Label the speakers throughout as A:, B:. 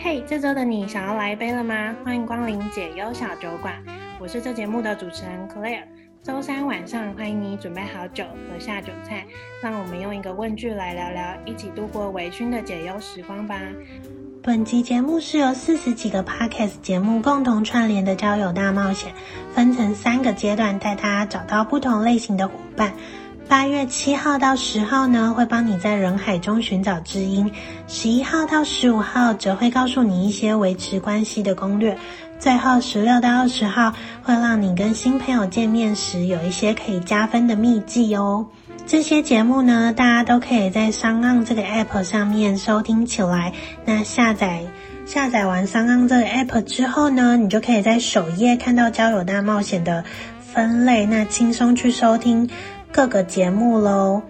A: 嘿，这周的你想要来一杯了吗？欢迎光临解忧小酒馆，我是这节目的主持人 Claire。周三晚上，欢迎你准备好酒和下酒菜，让我们用一个问句来聊聊，一起度过微醺的解忧时光吧。本集节目是由四十几个 Podcast 节目共同串联的交友大冒险，分成三个阶段，带大家找到不同类型的伙伴。八月七号到十号呢，会帮你在人海中寻找知音；十一号到十五号，则会告诉你一些维持关系的攻略；最后十六到二十号，会让你跟新朋友见面时有一些可以加分的秘技哦。这些节目呢，大家都可以在 SoundOn 这个 App 上面收听起来。那下载下载完 SoundOn 这个 App 之后呢，你就可以在首页看到交友大冒险的分类，那轻松去收听。各个节目喽，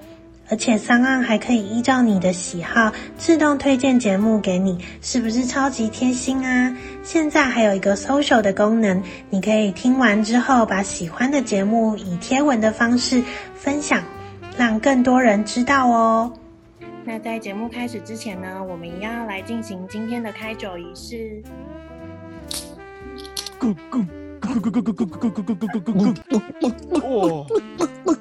A: 而且 SoundOn 还可以依照你的喜好自动推荐节目给你，是不是超级贴心啊？现在还有一个 social 的功能，你可以听完之后把喜欢的节目以贴文的方式分享，让更多人知道哦。那在节目开始之前呢，我们一样要来进行今天的开酒仪式。咕咕咕咕咕咕咕咕咕咕咕咕咕咕咕咕！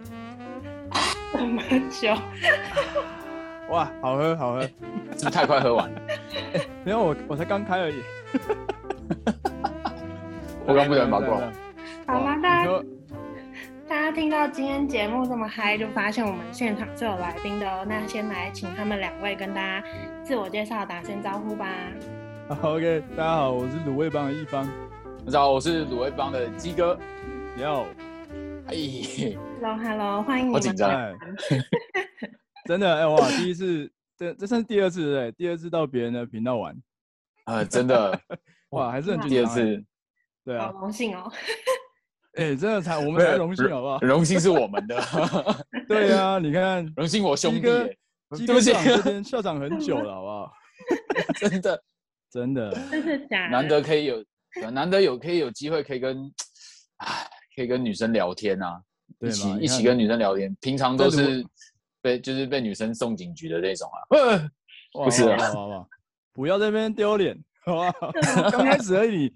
A: 这么久，
B: 哇，好喝好喝，
C: 是不是太快喝完了？
B: 没有我我才刚开而已。
C: 我刚不小心把过。
A: 好吗？大家大家听到今天节目这么嗨，就发现我们现场是有来宾的哦。那先来请他们两位跟大家自我介绍，打声招呼吧。
B: 好，OK，大家好，我是卤味帮的一方。
C: 大家好，我是卤味帮的鸡哥。
B: 哟。
A: 哎，Hello，Hello，欢迎你们！
C: 好紧张，
B: 真的哎、欸、哇，第一次，这这算是第二次对，第二次到别人的频道玩，
C: 啊、呃，真的，
B: 哇，还是很紧张、欸。
C: 第二次，
B: 对啊，
A: 荣幸哦。
B: 哎、欸，真的才我们才荣幸好不好？
C: 荣幸是我们的。
B: 对啊，你看，
C: 荣幸我兄弟，
B: 鸡哥校长这边校长很久了，好不好？
C: 真的，
B: 真的，
A: 真是假？
C: 难得可以有，难得有可以有机会可以跟，哎。可以跟女生聊天啊，一起一起跟女生聊天，平常都是被就是被女生送警局的那种啊。不是啊，
B: 好不好？不要在那边丢脸，好吧？刚开始而已，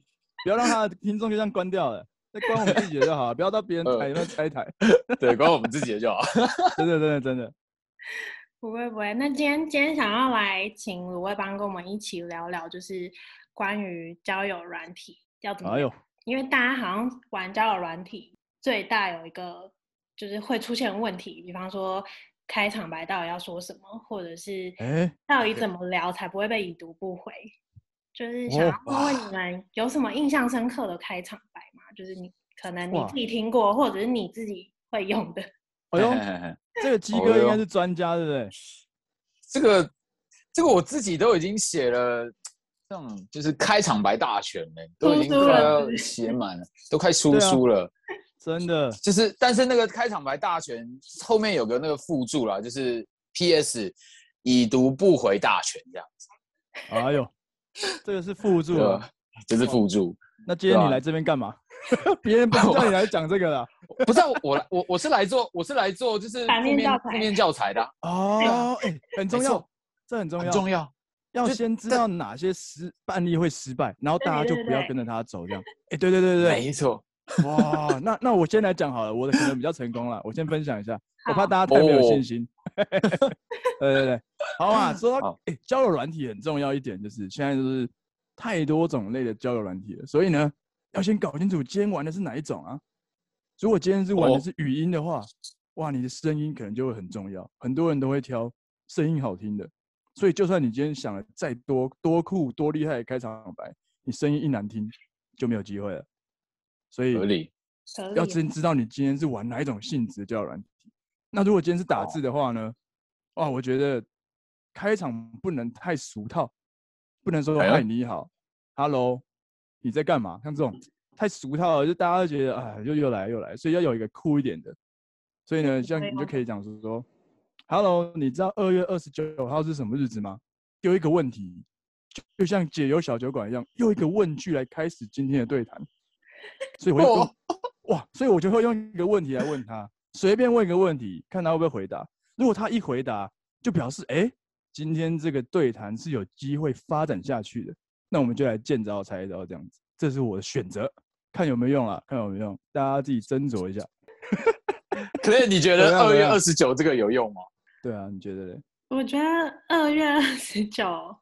B: 不要让他的听众就这样关掉了，那关我们自己的就好，不要到别人台里面拆台。
C: 对，关我们自己的就好。
B: 真的，真的，真的。
A: 不会，不会。那今天今天想要来请卤味帮跟我们一起聊聊，就是关于交友软体要怎么。哎呦。因为大家好像玩交友软体，最大有一个就是会出现问题，比方说开场白到底要说什么，或者是到底怎么聊才不会被已读不回。就是想要问问你们有什么印象深刻的开场白吗？就是你可能你自己听过，或者是你自己会用的。
B: 哎呦，这个鸡哥应该是专家，对不对？
C: 这个这个我自己都已经写了。这就是开场白大全嘞，都已经快要写满了，都快出书了，
B: 真的。
C: 就是，但是那个开场白大全后面有个那个附注啦，就是 P.S. 已读不回大全这样子。
B: 哎呦，这个是附注啊，
C: 这是附注。
B: 那今天你来这边干嘛？别人不知道你来讲这个了。
C: 不是我，我我是来做，我是来做就是负面负面教材的。
B: 哦，哎，很重要，这很重要，
C: 很重要。
B: 要先知道哪些失案例会失败，然后大家就不要跟着他走，这样。哎，对对对对对，
C: 没错。
B: 哇，那那我先来讲好了，我的可能比较成功了，我先分享一下，我怕大家太没有信心。对对对，好嘛，说到哎，交友软体很重要一点就是现在就是太多种类的交友软体了，所以呢，要先搞清楚今天玩的是哪一种啊。如果今天是玩的是语音的话，哇，你的声音可能就会很重要，很多人都会挑声音好听的。所以，就算你今天想了再多多酷多厉害的开场白，你声音一难听，就没有机会了。所以，要先知道你今天是玩哪一种性质的交友软体。那如果今天是打字的话呢？哇，我觉得开场不能太俗套，不能说“嗨，你好，Hello，你在干嘛”，像这种太俗套了，就大家都觉得啊，又又来又来。所以要有一个酷一点的。所以呢，像你就可以讲说说。Hello，你知道二月二十九号是什么日子吗？丢一个问题，就像解忧小酒馆一样，用一个问句来开始今天的对谈。所以我就哇，所以我就会用一个问题来问他，随便问一个问题，看他会不会回答。如果他一回答，就表示哎，今天这个对谈是有机会发展下去的。那我们就来见招拆招这样子，这是我的选择，看有没有用啊，看有没有用，大家自己斟酌一下。
C: 可是你觉得二月二十九这个有用吗？
B: 对啊，你觉得嘞？
A: 我觉得二月二十九，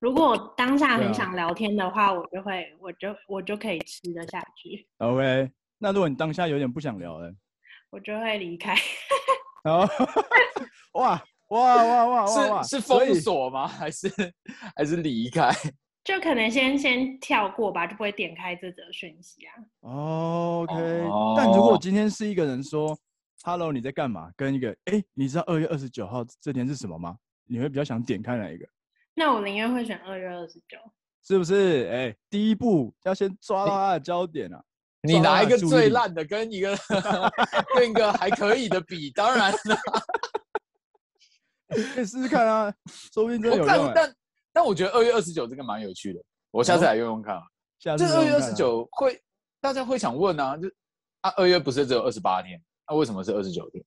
A: 如果我当下很想聊天的话，啊、我就会，我就我就可以吃得下去。
B: OK，那如果你当下有点不想聊了，我
A: 就会离开。
B: 哦，哇哇哇哇哇！
C: 是是封锁吗？还是还是离开？
A: 就可能先先跳过吧，就不会点开这则讯息啊。
B: OK，哦，但如果今天是一个人说。Hello，你在干嘛？跟一个哎、欸，你知道二月二十九号这天是什么吗？你会比较想点开哪一个？
A: 那我宁愿会选二月二十九，
B: 是不是？哎、欸，第一步要先抓到它的焦点啊！
C: 你拿一个最烂的跟一个 跟一个还可以的比，当然了，
B: 可以试试看啊，说不定真的有用、欸。
C: 但但但我觉得二月二十九这个蛮有趣的，我下次来用用看啊。下次这二月二十九会大家会想问啊，就啊，二月不是只有二十八天？那、啊、为什么是二十九天？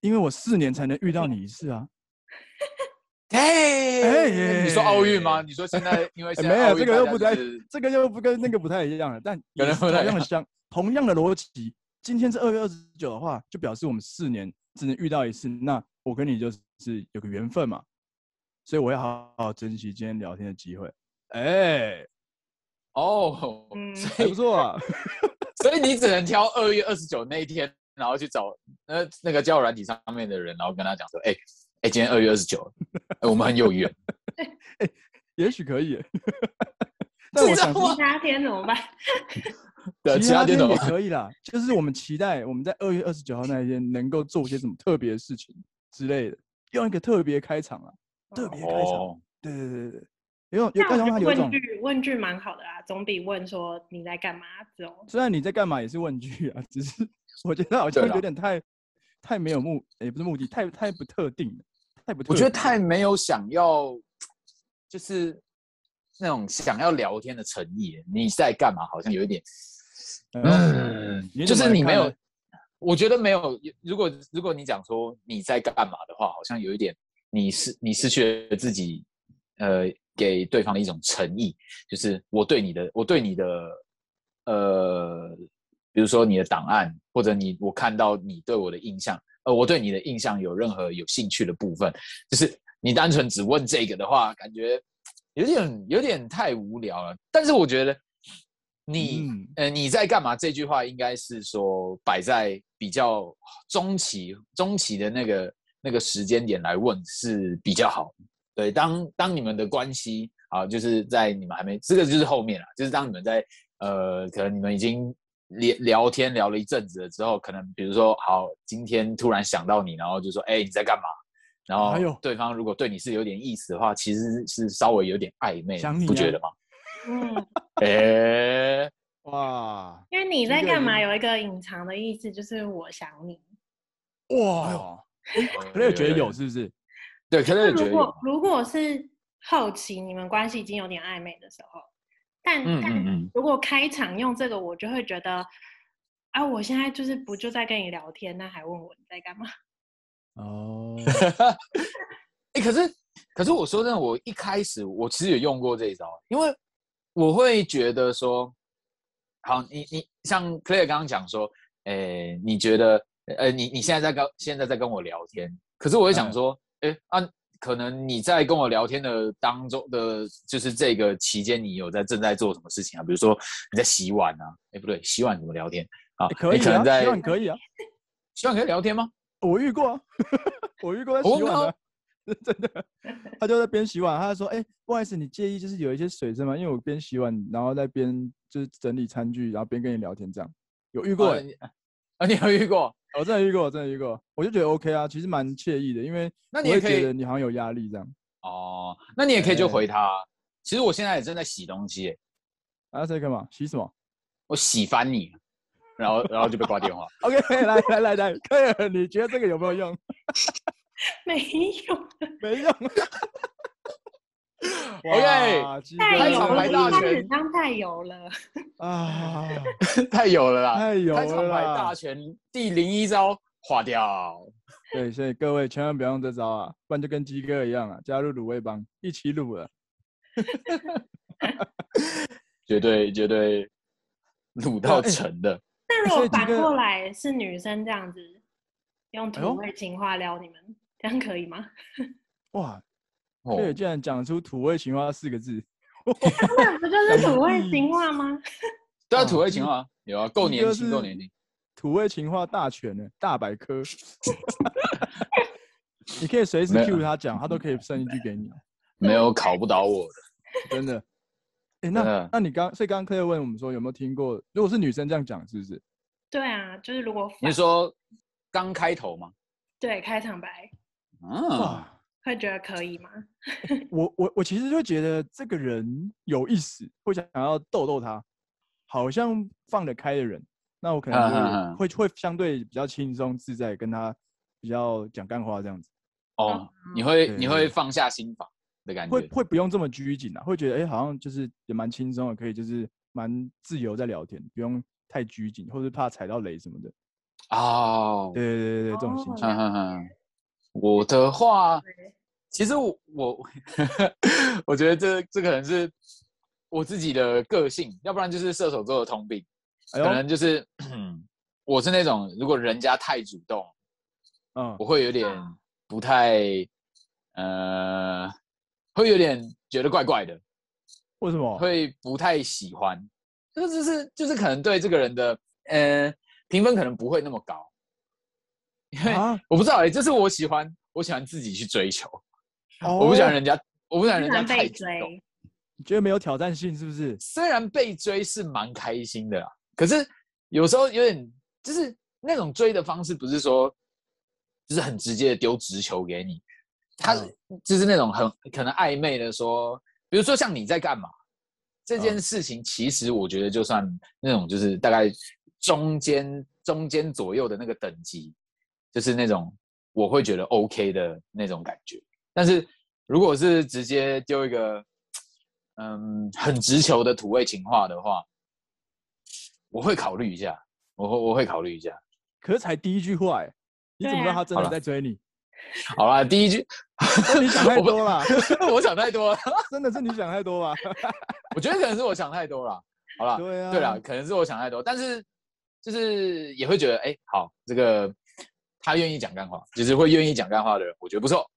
B: 因为我四年才能遇到你一次啊！
C: 哎哎，你说奥运吗？你说现在因为现在、
B: 欸、没有这个又不太，这个又不跟那个不太一样了。但同样的相同样的逻辑，今天是二月二十九的话，就表示我们四年只能遇到一次。那我跟你就是有个缘分嘛，所以我要好好珍惜今天聊天的机会。哎、欸，
C: 哦，
B: 嗯，还不错啊。
C: 所以你只能挑二月二十九那一天。然后去找那那个交友软体上面的人，然后跟他讲说：“哎、欸、哎、欸，今天二月二十九，我们很有缘。
B: 欸 ”也许可以。
A: 但我想其他天怎么办？
C: 对，其他天也
B: 可以啦。就是我们期待我们在二月二十九号那一天能够做些什么特别的事情之类的，用一个特别开场啊，特别开场。哦、对对对对。因为有刚刚他有
A: 问句，问句蛮好的啊，总比问说你在干嘛这种。
B: 虽然你在干嘛也是问句啊，只是。我觉得好像有点太太没有目，也不是目的，太太不特定了，太不特定。
C: 我觉得太没有想要，就是那种想要聊天的诚意。你在干嘛？好像有一点，嗯，就是你没有。我觉得没有。如果如果你讲说你在干嘛的话，好像有一点，你失你失去了自己，呃，给对方的一种诚意，就是我对你的，我对你的，呃。比如说你的档案，或者你我看到你对我的印象，呃，我对你的印象有任何有兴趣的部分，就是你单纯只问这个的话，感觉有点有点太无聊了。但是我觉得你、嗯、呃你在干嘛这句话应该是说摆在比较中期中期的那个那个时间点来问是比较好。对，当当你们的关系啊，就是在你们还没这个就是后面了，就是当你们在呃可能你们已经。聊聊天聊了一阵子了之后，可能比如说，好，今天突然想到你，然后就说，哎、欸，你在干嘛？然后对方如果对你是有点意思的话，其实是稍微有点暧昧，你不觉得吗？嗯，哎、欸，
B: 哇，
A: 因为你在干嘛有一个隐藏的意思，就是我想你。
B: 哇，可能也觉得有，是不是？
C: 对，可能也觉得有。
A: 如果如果是后期你们关系已经有点暧昧的时候。但但如果开场用这个，我就会觉得，啊，我现在就是不就在跟你聊天，那还问我你在干嘛？
B: 哦，
C: 哎，可是可是我说真的，我一开始我其实有用过这一招，因为我会觉得说，好，你你像 Claire 刚刚讲说，哎，你觉得，呃，你你现在在跟现在在跟我聊天，可是我会想说，哎、嗯、啊。可能你在跟我聊天的当中的，就是这个期间，你有在正在做什么事情啊？比如说你在洗碗啊？哎，不对，洗碗怎么聊天啊？
B: 可以啊，
C: 可能在
B: 洗碗可以啊，
C: 洗碗可以聊天吗？
B: 我遇过啊，我遇过在洗碗的，真的。他就在边洗碗，他就说：“哎，不好意思，你介意就是有一些水声吗？因为我边洗碗，然后在边就是整理餐具，然后边跟你聊天这样。”有遇过
C: 啊？你有遇过？
B: 我 真的遇过，我真的遇过，我就觉得 OK 啊，其实蛮惬意的，因为那你也觉得你好像有压力这样。
C: 哦，那你也可以就回他。欸、其实我现在也正在洗东西，
B: 啊，在干嘛？洗什么？
C: 我洗翻你，然后然后就被挂电话。
B: OK，来来来来，可以，你觉得这个有没有用？
A: 没用，
B: 没用。
C: OK，开场白大全，
A: 太油了
B: 啊！
C: 太油了啦！
B: 太油了！
C: 开场白大全第零一招划掉。
B: 对，所以各位千万不要用这招啊，不然就跟鸡哥一样啊，加入卤味帮一起卤了。
C: 绝对绝对卤到成的。
A: 那如果反过来是女生这样子用土味情话撩你们，这样可以吗？
B: 哇，对，竟然讲出土味情话四个字，
A: 那不就是土味情话吗？
C: 对啊，土味情话有啊，够年轻，够年轻。
B: 土味情话大全呢，大百科。你可以随时 cue 他讲，他都可以剩一句给你。
C: 没有考不倒我的，
B: 真的。哎、欸，那那你刚，所以刚刚 Claire 问我们说有没有听过？如果是女生这样讲，是不是？
A: 对啊，就是如果
C: 你说刚开头吗？
A: 对，开场白。
B: 啊，
A: 会觉得可以吗？
B: 我我我其实就觉得这个人有意思，会想要逗逗他，好像放得开的人，那我可能会、会会相对比较轻松自在，跟他比较讲干话这样子。
C: 哦，你会你会放下心防。
B: 会会不用这么拘谨啊，会觉得哎、欸，好像就是也蛮轻松的，可以就是蛮自由在聊天，不用太拘谨，或是怕踩到雷什么的。
C: 哦，
B: 对对对对，这种心情。
C: 哦、我的话，其实我我 我觉得这这可能是我自己的个性，要不然就是射手座的通病，可能就是、哎、我是那种如果人家太主动，嗯，我会有点不太呃。会有点觉得怪怪的，
B: 为什么？
C: 会不太喜欢，就是就是就是可能对这个人的呃评分可能不会那么高，因为我不知道哎、欸，这是我喜欢，我喜欢自己去追求，哦、我不喜欢人家，我不喜欢人家太主动，
B: 你觉得没有挑战性是不是？
C: 虽然被追是蛮开心的啦，可是有时候有点就是那种追的方式，不是说就是很直接的丢直球给你。他就是那种很可能暧昧的说，比如说像你在干嘛这件事情，其实我觉得就算那种就是大概中间中间左右的那个等级，就是那种我会觉得 OK 的那种感觉。但是如果是直接丢一个嗯很直球的土味情话的话，我会考虑一下，我会我会考虑一下。
B: 可是才第一句话，哎，你怎么知道他真的在追你？
C: 好啦，第一句，
B: 你想太多了，
C: 我，我想太多了，
B: 真的是你想太多吧？
C: 我觉得可能是我想太多了。好了，
B: 对啊，
C: 对了，可能是我想太多，但是就是也会觉得，哎、欸，好，这个他愿意讲干话，就是会愿意讲干话的人，我觉得不错。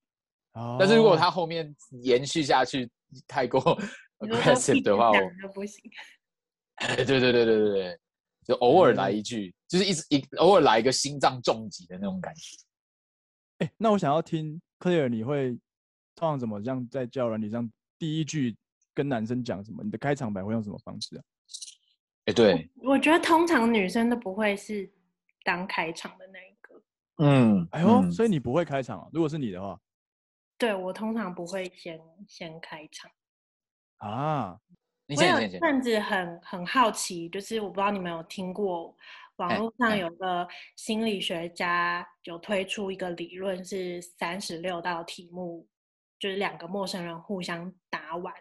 C: 哦。但是如果他后面延续下去太过 aggressive 的话，我就不行。对对对对对对，就偶尔来一句，嗯、就是一直一偶尔来一个心脏重击的那种感觉。
B: 欸、那我想要听 Claire，你会通常怎么样在交友软体上第一句跟男生讲什么？你的开场白会用什么方式啊？
C: 哎、欸，对
A: 我，我觉得通常女生都不会是当开场的那一个。
C: 嗯，
B: 哎呦，所以你不会开场啊？如果是你的话，
A: 对我通常不会先先开场
B: 啊。
A: 我有甚至很很好奇，就是我不知道你们有听过。网络上有个心理学家有推出一个理论，是三十六道题目，就是两个陌生人互相答完，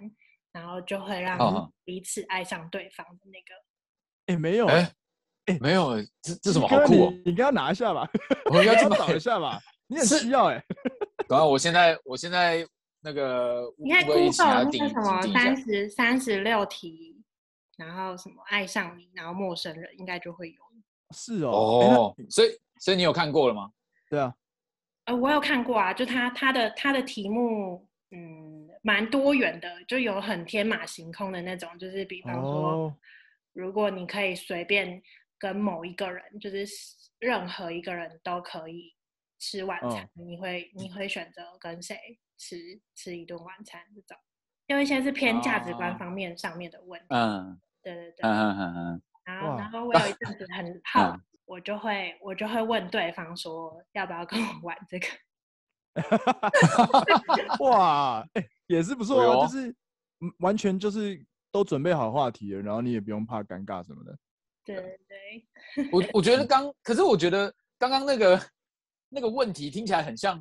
A: 然后就会让彼此爱上对方的那个。
B: 哎、欸，没有，哎、
C: 欸，没有，这这什么好酷、哦？
B: 你给他拿一下吧，我应该去 找一下吧。你很需要哎、欸。
C: 刚刚我现在，我现在那个，
A: 你看 Google 那个什么三十三十六题，然后什么爱上你，然后陌生人应该就会有。
B: 是哦，
C: 哦，所以所以你有看过了吗？
B: 对啊，
A: 呃，我有看过啊，就他他的他的题目，嗯，蛮多元的，就有很天马行空的那种，就是比方说，哦、如果你可以随便跟某一个人，就是任何一个人都可以吃晚餐，哦、你会你会选择跟谁吃吃一顿晚餐？这种，因为现在是偏价值观方面上面的问题。
C: 嗯，
A: 对对对，
C: 嗯嗯嗯嗯。
A: 然后，然后我有一阵子很 好，啊、我就会我就会问对方说，要不要跟我玩这个？
B: 哇，也是不错哦，就是完全就是都准备好话题了，然后你也不用怕尴尬什么的。
A: 对对对，
C: 我我觉得 刚，可是我觉得刚刚那个那个问题听起来很像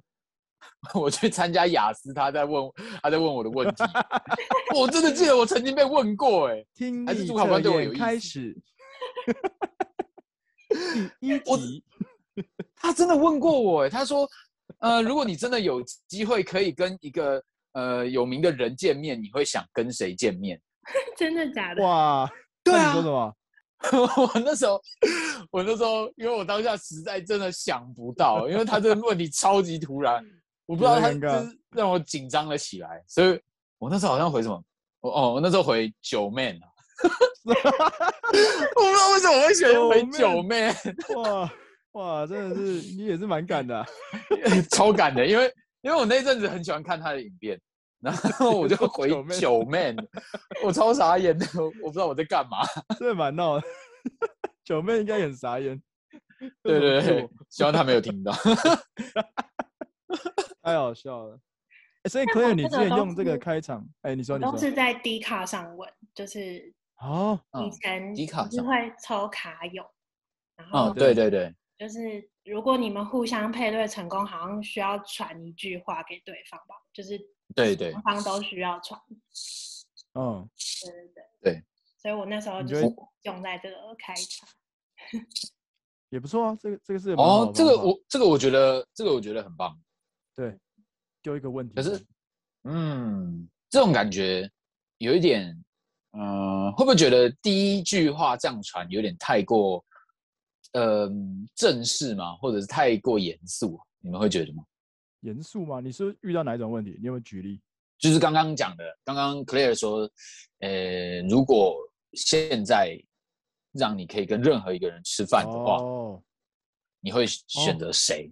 C: 我去参加雅思，他在问他在问我的问题，我真的记得我曾经被问过、欸，哎，
B: 听
C: 还是主考官对我有
B: 开始。第一
C: 集，他真的问过我，哎，他说，呃，如果你真的有机会可以跟一个呃有名的人见面，你会想跟谁见面？
A: 真的假的？
B: 哇，
C: 对啊，
B: 你说什么？
C: 我那时候，我那时候，因为我当下实在真的想不到，因为他这个问题超级突然，我不知道他就是让我紧张了起来，所以我那时候好像回什么，哦，我那时候回九妹啊，我不知道为什么我会选回九妹，
B: 哇哇，真的是你也是蛮敢的，啊，
C: 超敢的，因为因为我那阵子很喜欢看他的影片。然后我就 回九 man，我超傻眼的，我不知道我在干嘛，
B: 真的蛮闹的。九 man 应该很傻眼，
C: 对对对，希望他没有听到，
B: 太好笑了。欸、所以 Claire，你之前用这个开场，哎、欸，你说你说，
A: 都是在 D 卡上问，就是哦，以前
C: D 卡
A: 是会抽卡友，然后、
C: 哦、对对对，
A: 就是如果你们互相配对成功，好像需要传一句话给对方吧，就是。
C: 对对，
A: 双方都需要传。
B: 嗯，
A: 对对对
C: 对，
A: 所以我那时候就是用在这个开场，
B: 也不错啊。这个这个是
C: 哦，这个我这个我觉得这个我觉得很棒。
B: 对，丢一个问题。
C: 可是，嗯，这种感觉有一点，嗯、呃，会不会觉得第一句话这样传有点太过，呃，正式吗？或者是太过严肃？你们会觉得吗？
B: 严肃吗？你是遇到哪一种问题？你有没有举例？
C: 就是刚刚讲的，刚刚 Claire 说，呃，如果现在让你可以跟任何一个人吃饭的话，哦、你会选择谁？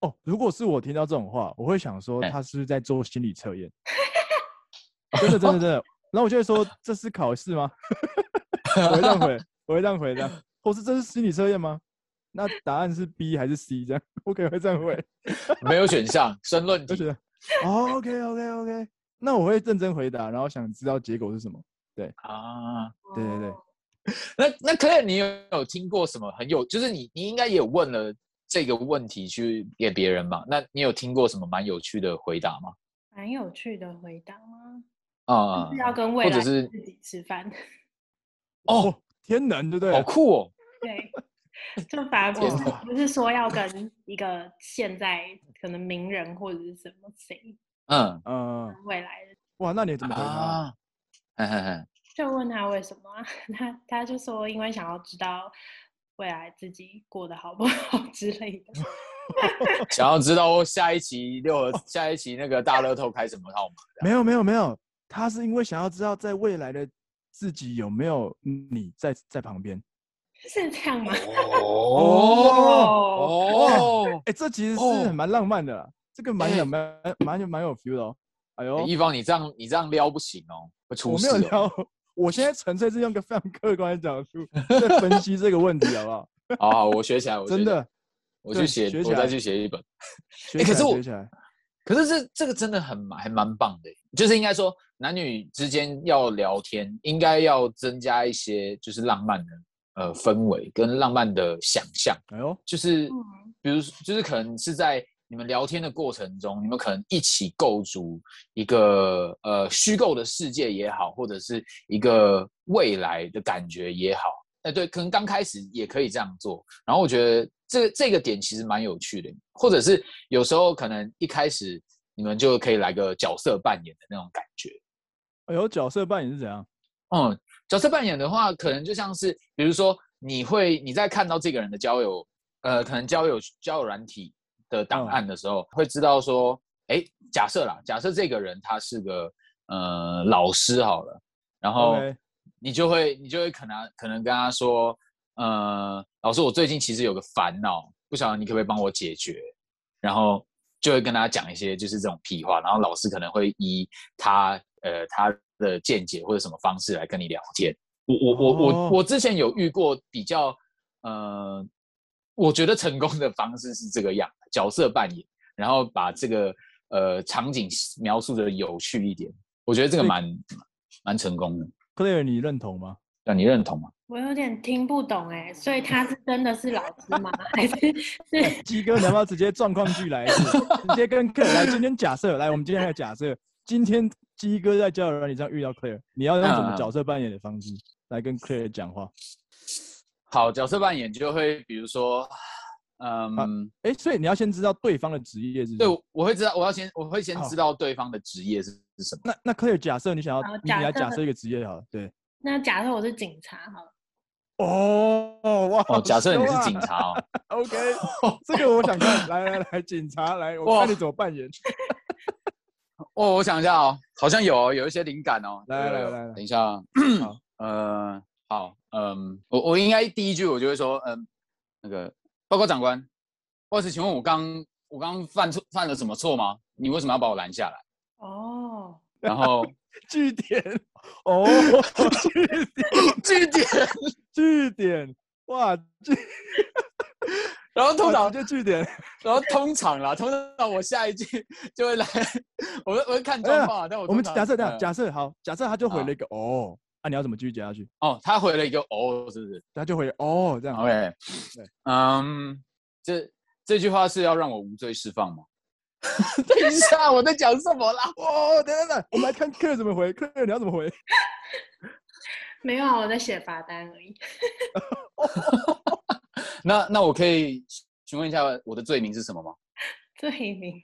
B: 哦，如果是我听到这种话，我会想说他是不是在做心理测验？欸、真的，真的，真的。然后我就会说，这是考试吗？我会这样回，我会这样回的。或是这是心理测验吗？那答案是 B 还是 C？这样我可能会这样回，
C: 没有选项，申论题。
B: 哦，OK，OK，OK。那我会认真回答，然后想知道结果是什么。对啊，对对对。
C: 那那 Claire，你有有听过什么很有，就是你你应该也有问了这个问题去给别人嘛？那你有听过什么蛮有趣的回答吗？
A: 蛮有趣的回答吗？
C: 啊、
A: 嗯，是要跟未来自己吃饭。
B: 哦，天能，对不对？
C: 好酷哦。
A: 对。就反而不是不是说要跟一个现在可能名人或者是什么谁，
C: 嗯
B: 嗯，
A: 未来的
B: 哇，那你怎么回答？啊、
A: 就问他为什么，他他就说因为想要知道未来自己过得好不好之类的，
C: 想要知道下一期六下一期那个大乐透开什么号码？
B: 没有没有没有，他是因为想要知道在未来的自己有没有你在在旁边。
A: 是这样吗？
B: 哦哦，哎，这其实是蛮浪漫的啦，这个蛮有蛮蛮有蛮有 feel 的哦。哎呦，
C: 一方，你这样你这样撩不行哦，会出事。
B: 我没有撩，我现在纯粹是用个非常客观的角度在分析这个问题，好不好？
C: 好，我学起来，我
B: 真的，
C: 我去写，我再去写一本。哎，可是我，可是这这个真的很还蛮棒的，就是应该说男女之间要聊天，应该要增加一些就是浪漫的。呃，氛围跟浪漫的想象，哎呦，就是，比如，就是可能是在你们聊天的过程中，你们可能一起构筑一个呃虚构的世界也好，或者是一个未来的感觉也好，哎，对，可能刚开始也可以这样做。然后我觉得这这个点其实蛮有趣的，或者是有时候可能一开始你们就可以来个角色扮演的那种感觉。
B: 哎呦，角色扮演是怎样？
C: 嗯。角色扮演的话，可能就像是，比如说，你会你在看到这个人的交友，呃，可能交友交友软体的档案的时候，会知道说，哎，假设啦，假设这个人他是个呃老师好了，然后你就会你就会可能可能跟他说，呃，老师，我最近其实有个烦恼，不晓得你可不可以帮我解决，然后就会跟他讲一些就是这种屁话，然后老师可能会依他呃他。的见解或者什么方式来跟你聊天，我我我我我之前有遇过比较，呃，我觉得成功的方式是这个样，角色扮演，然后把这个呃场景描述的有趣一点，我觉得这个蛮蛮成功的。
B: Claire，你认同吗？
C: 那你认同吗？
A: 我有点听不懂哎，所以他是真的是老师吗？还是是
B: 鸡哥？你要不要直接状况剧来一次？直接跟客人来，今天假设来，我们今天来假设今天。鸡哥在交友软件上遇到 Claire，你要用什么角色扮演的方式来跟 Claire 讲话？
C: 好，角色扮演就会比如说，嗯，
B: 哎，所以你要先知道对方的职业是什么？
C: 对，我会知道，我要先，我会先知道对方的职业是是什么。
B: 那那 Claire 假设你想要，你来假设一个职业好了，对。
A: 那假设我是警察好了。
B: 哦哇！
C: 哦，假设你是警察哦。
B: OK，这个我想看，来来来，警察来，我看你怎么扮演。
C: 哦，我想一下哦，好像有有一些灵感哦。
B: 来来来，
C: 等一下，呃，好，嗯，我我应该第一句我就会说，嗯，那个报告长官，不好意思，请问我刚我刚犯错犯了什么错吗？你为什么要把我拦下来？
A: 哦，
C: 然后
B: 据点，哦，据点，
C: 据点，
B: 据点，哇，句，
C: 然后通常
B: 就句点，
C: 然后通常啦，通常我下一句 就会来，我我会看状况，但我
B: 我们假设这样，假设好，假设他就回了一个哦。那、啊、你要怎么继续接下去？
C: 哦，他回了一个哦，是不是？
B: 他就回哦，这样。
C: OK，对，嗯，这这句话是要让我无罪释放吗？等一下，我在讲什么啦？
B: 哦，等等等，我们来看客人怎么回。客人你要怎么回？
A: 没有啊，我在写罚单而已。
C: 那那我可以询问一下我的罪名是什么吗？
A: 罪名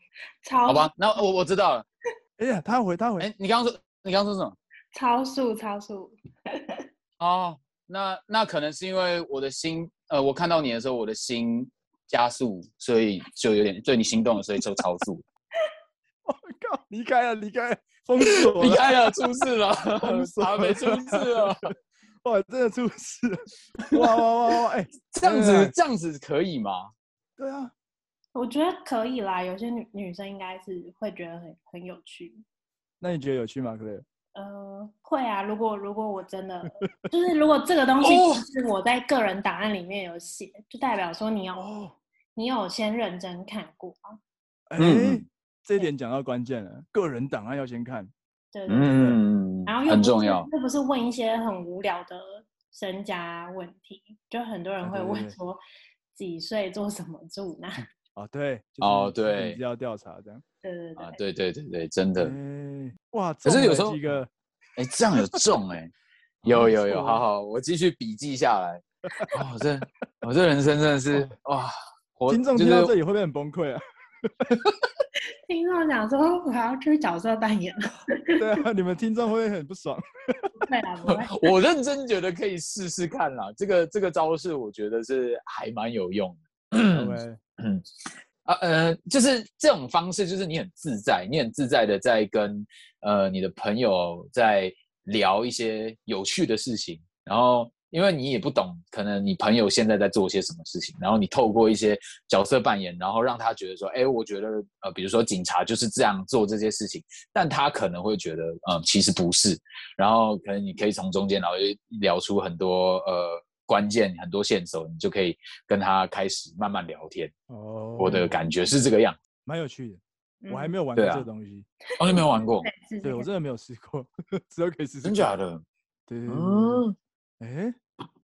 A: 超。
C: 好吧，那我我知道了。
B: 哎呀，他回他回。
C: 哎，你刚刚说你刚刚说什么？
A: 超速，超速。
C: 哦，那那可能是因为我的心，呃，我看到你的时候，我的心加速，所以就有点对你心动了，所以就超速。
B: 我靠，离开了，离开了，封锁，
C: 离开了，出事了，他没出事了，
B: 哇，真的出事了，哇哇哇哇，哎、欸，
C: 这样子这样子可以吗？
B: 对啊，
A: 我觉得可以啦，有些女女生应该是会觉得很很有趣。
B: 那你觉得有趣吗？可以。
A: 呃，会啊。如果如果我真的 就是，如果这个东西是我在个人档案里面有写，哦、就代表说你有、哦、你有先认真看过啊。
B: 哎、欸，这一点讲到关键了，个人档案要先看。
A: 对，对，对，
C: 嗯，
A: 然后又
C: 很重要，
A: 又不是问一些很无聊的身家问题，就很多人会问说几岁做什么住哪。
B: 哦，对，
C: 哦，对，
B: 要调查这样。
A: 对对对，
C: 啊，对对对对，真的。
B: 哇，
C: 可是有时候，哎，这样有中哎，有有有，好好，我继续笔记下来。哦，这我这人生真的是 哇，
B: 听众听到这里会不会很崩溃啊？
A: 听众讲说我还要去角色扮演了。
B: 对啊，你们听众会很不爽？
A: 对啊，
C: 我认真觉得可以试试看啦。这个这个招式，我觉得是还蛮有用的。
B: 对，
C: 嗯啊呃，就是这种方式，就是你很自在，你很自在的在跟呃你的朋友在聊一些有趣的事情，然后因为你也不懂，可能你朋友现在在做些什么事情，然后你透过一些角色扮演，然后让他觉得说，哎，我觉得呃，比如说警察就是这样做这些事情，但他可能会觉得，嗯，其实不是，然后可能你可以从中间，然后聊出很多呃。关键很多线索，你就可以跟他开始慢慢聊天。哦，我的感觉是这个样，
B: 蛮有趣的。我还没有玩过这个东西，
C: 哦，你没有玩过？
B: 对，我真的没有试过，之后可以试试。
C: 真假的？
B: 对。嗯。哎，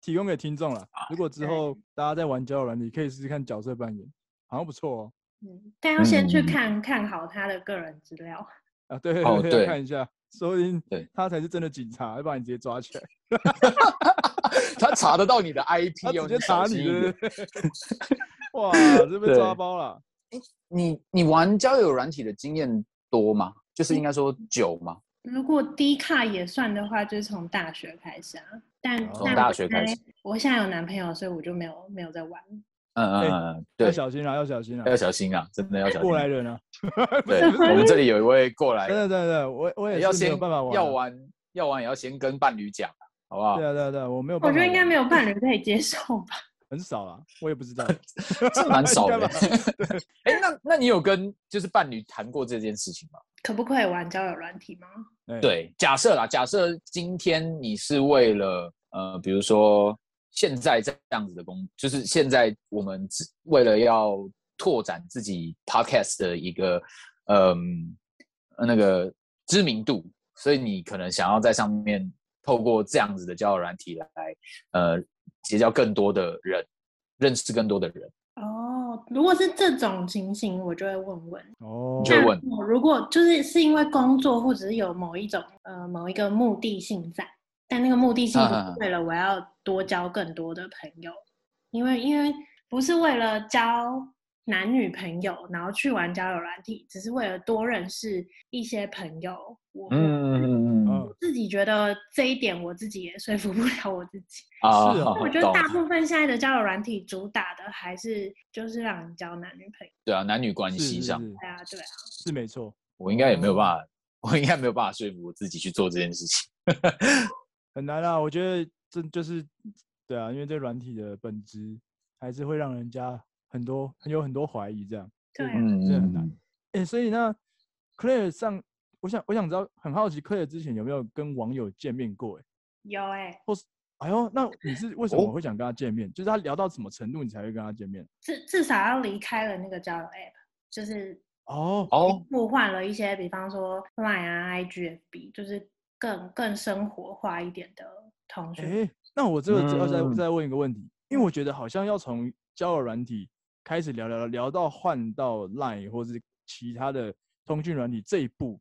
B: 提供给听众了。如果之后大家在玩交友软体，可以试试看角色扮演，好像不错哦。
A: 嗯，但要先去看看好他的个人资料。
B: 啊，对 对对，看一下，说不定他才是真的警察，要把你直接抓起来。
C: 他查得到你的 IP，
B: 直接查你的。哇，这被抓包了。
C: 你你玩交友软体的经验多吗？就是应该说久吗？
A: 如果低卡也算的话，就是从大学开始啊。但
C: 从大学开始，
A: 我现在有男朋友，所以我就没有没有在玩。
C: 嗯嗯嗯，对，
B: 要小心啊，要小心啊，
C: 要小心啊，真的要小心。
B: 过来人啊，
C: 对，我们这里有一位过来人。
B: 对对对，我我也
C: 要先
B: 有办法玩，
C: 要玩要玩也要先跟伴侣讲。好不好？
B: 对啊，对啊，对啊，我没有办法。
A: 我觉得应该没有伴侣可以接受吧。
B: 很少啦，我也不知道，
C: 这蛮少的。哎、欸，那那你有跟就是伴侣谈过这件事情吗？
A: 可不可以玩交友软体吗？
C: 对，对，假设啦，假设今天你是为了呃，比如说现在这样子的工，就是现在我们只为了要拓展自己 podcast 的一个嗯、呃、那个知名度，所以你可能想要在上面。透过这样子的交友软体来，呃，结交更多的人，认识更多的人。
A: 哦，如果是这种情形，我就会问问。
B: 哦，
C: 就会问。
A: 如果就是是因为工作，或者是有某一种呃某一个目的性在，但那个目的性是为了我要多交更多的朋友，啊、因为因为不是为了交男女朋友，然后去玩交友软体，只是为了多认识一些朋友。嗯，我自己觉得这一点，我自己也说服不了我自己。
B: 啊，是
A: 我觉得大部分现在的交友软体主打的还是就是让人交男女朋友。
C: 对啊，男女关系上。
A: 对啊，对啊，
B: 是没错。
C: 我应该也没有办法，我应该没有办法说服我自己去做这件事情。
B: 很难啊，我觉得这就是对啊，因为这软体的本质还是会让人家。很多很有很多怀疑，这样
A: 对，
B: 嗯，这很难。哎、欸，所以呢，Claire 上，我想我想知道，很好奇，Claire 之前有没有跟网友见面过？哎，
A: 有哎、欸，
B: 或是哎呦，那你是为什么会想跟他见面？哦、就是他聊到什么程度，你才会跟他见面？
A: 至至少要离开了那个交友 App，就是
B: 哦哦，
A: 互换了一些，比方说 Line 啊、IG、FB，就是更更生活化一点的同学。
B: 哎，那我这个要再再问一个问题，嗯、因为我觉得好像要从交友软体。开始聊聊聊到换到 Line 或是其他的通讯软体这一步，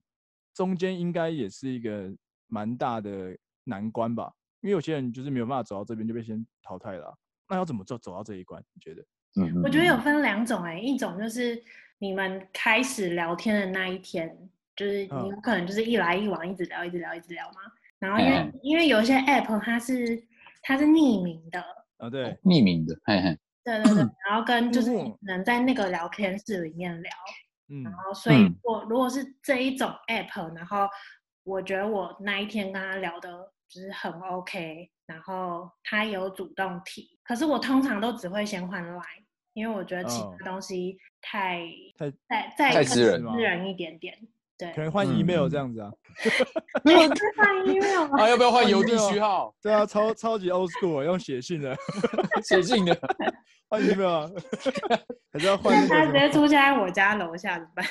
B: 中间应该也是一个蛮大的难关吧？因为有些人就是没有办法走到这边就被先淘汰了啊。那要怎么走走到这一关？你觉得？
A: 嗯，我觉得有分两种哎，一种就是你们开始聊天的那一天，就是你有可能就是一来一往，一直聊，一直聊，一直聊嘛。然后因为因为有一些 App 它是它是匿名的
B: 啊，对，
C: 匿名的，嘿嘿。
A: 对对对，然后跟就是能在那个聊天室里面聊，嗯，然后所以我如果是这一种 app，然后我觉得我那一天跟他聊的就是很 OK，然后他有主动提，可是我通常都只会先换 line，因为我觉得其他东西太太再再
C: 太私
A: 人一点点。对，
B: 可能换 email 这样子啊，
A: 你有换 email
C: 啊？要不要换邮递序号？
B: 对啊，超超级 old school，用写信的，
C: 写信的，
B: 还是要换？
A: 他直接出现在我家楼下怎么办？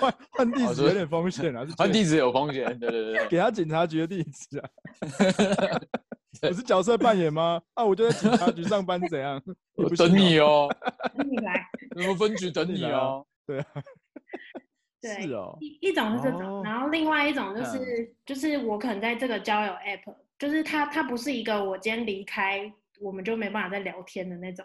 B: 换 换地址有点风险啊，
C: 换地址有风险，对对对，
B: 给他警察局的地址啊。我是角色扮演吗？啊，我就在警察局上班，怎样？
C: 我等你哦，
A: 等你来，
C: 我们分局等你哦，
B: 对啊。
A: 对，哦、一一种是这种，哦、然后另外一种就是，嗯、就是我可能在这个交友 app，就是它它不是一个我今天离开我们就没办法再聊天的那种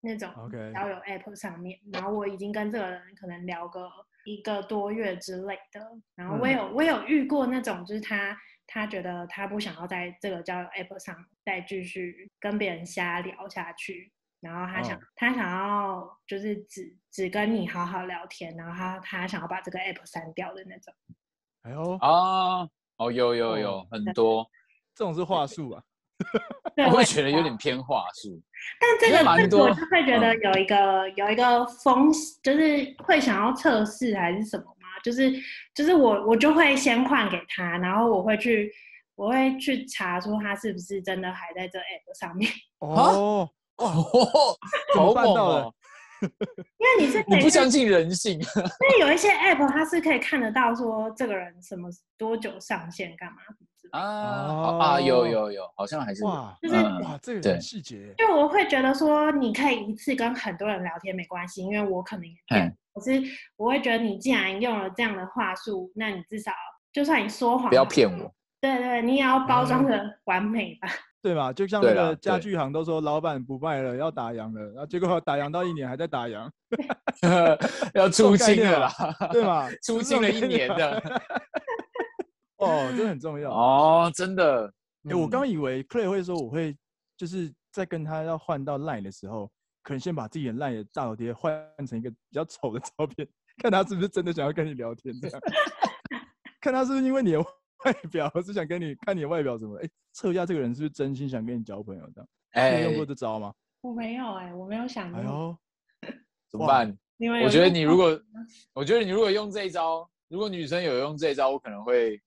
A: 那种交友 app 上面.然后我已经跟这个人可能聊个一个多月之类的，然后我有、嗯、我有遇过那种，就是他他觉得他不想要在这个交友 app 上再继续跟别人瞎聊下去。然后他想，哦、他想要就是只只跟你好好聊天，然后他他想要把这个 app 删掉的那种。
B: 哎呦
C: 啊哦，有有有、哦、很多，
B: 这种是话术啊。
C: 我会觉得有点偏话术。
A: 但这个蛮多，我就会觉得有一个、嗯、有一个风，就是会想要测试还是什么吗？就是就是我我就会先换给他，然后我会去我会去查出他是不是真的还在这 app 上面。
B: 哦。哦，怎么办到了？
A: 因为你是
C: 你不相信人性，
A: 因为有一些 app 它是可以看得到说这个人什么多久上线干嘛
C: 啊啊，有有有，好像还是
B: 哇，
A: 就是
B: 哇，这个很细节。
A: 就我会觉得说，你可以一次跟很多人聊天没关系，因为我可能也骗，可是我会觉得你既然用了这样的话术，那你至少就算你说谎，
C: 不要骗我。
A: 对对，你也要包装的完美吧。
B: 对嘛？就像那个家具行都说老板不卖了，要打烊了，然后结果打烊到一年还在打烊，
C: 要出清了啦，
B: 对吧？
C: 出清了一年的，
B: 哦，这很重要
C: 哦，真的。
B: 哎，我刚以为 Claire 会说我会就是在跟他要换到 Line 的时候，可能先把自己的 Line 的大头贴换成一个比较丑的照片，看他是不是真的想要跟你聊天这样，看他是不是因为你的。外表，是想跟你看你的外表什么？哎，测一下这个人是不是真心想跟你交朋友这样？哎，你用过这招吗？
A: 我没有哎、欸，我没有想过。哎呦，
C: 怎么办？我觉得你如果，我觉得你如果用这一招，如果女生有用这一招，我可能会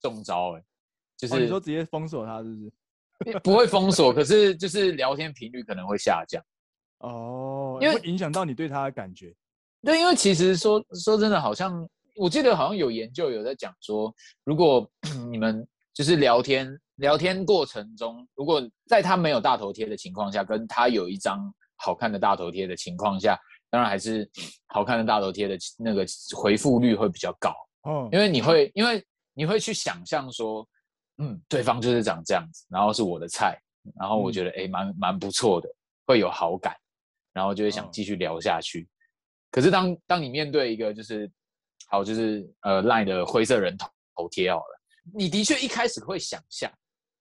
C: 中招哎、欸。就是、哦、你说直接封锁他，是不是？
B: 不
C: 会封锁，可是就是聊天频率可能会下降。
B: 哦，因为会影响到你对他的感觉。
C: 对，因为其实说说真的，好像。我记得好像有研究有在讲说，如果 你们就是聊天聊天过程中，如果在他没有大头贴的情况下，跟他有一张好看的大头贴的情况下，当然还是 好看的大头贴的那个回复率会比较高哦，因为你会因为你会去想象说，嗯，对方就是长这样子，然后是我的菜，然后我觉得哎蛮蛮不错的，会有好感，然后就会想继续聊下去。哦、可是当当你面对一个就是好就是呃 Line 的灰色人头头贴好了，你的确一开始会想象，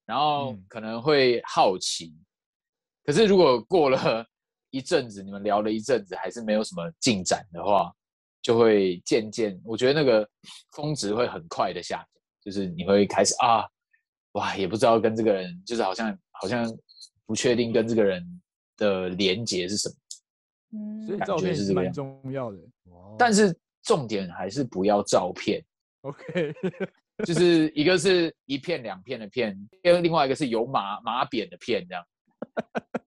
C: 然后可能会好奇，嗯、可是如果过了 一阵子，你们聊了一阵子还是没有什么进展的话，就会渐渐，我觉得那个峰值会很快的下降，就是你会开始啊，哇，也不知道跟这个人，就是好像好像不确定跟这个人的连结是什么。
B: 嗯，所以照片是蛮重要的。
C: 但是重点还是不要照片。
B: OK，
C: 就是一个是一片两片的片，另另外一个是有马马扁的片这样。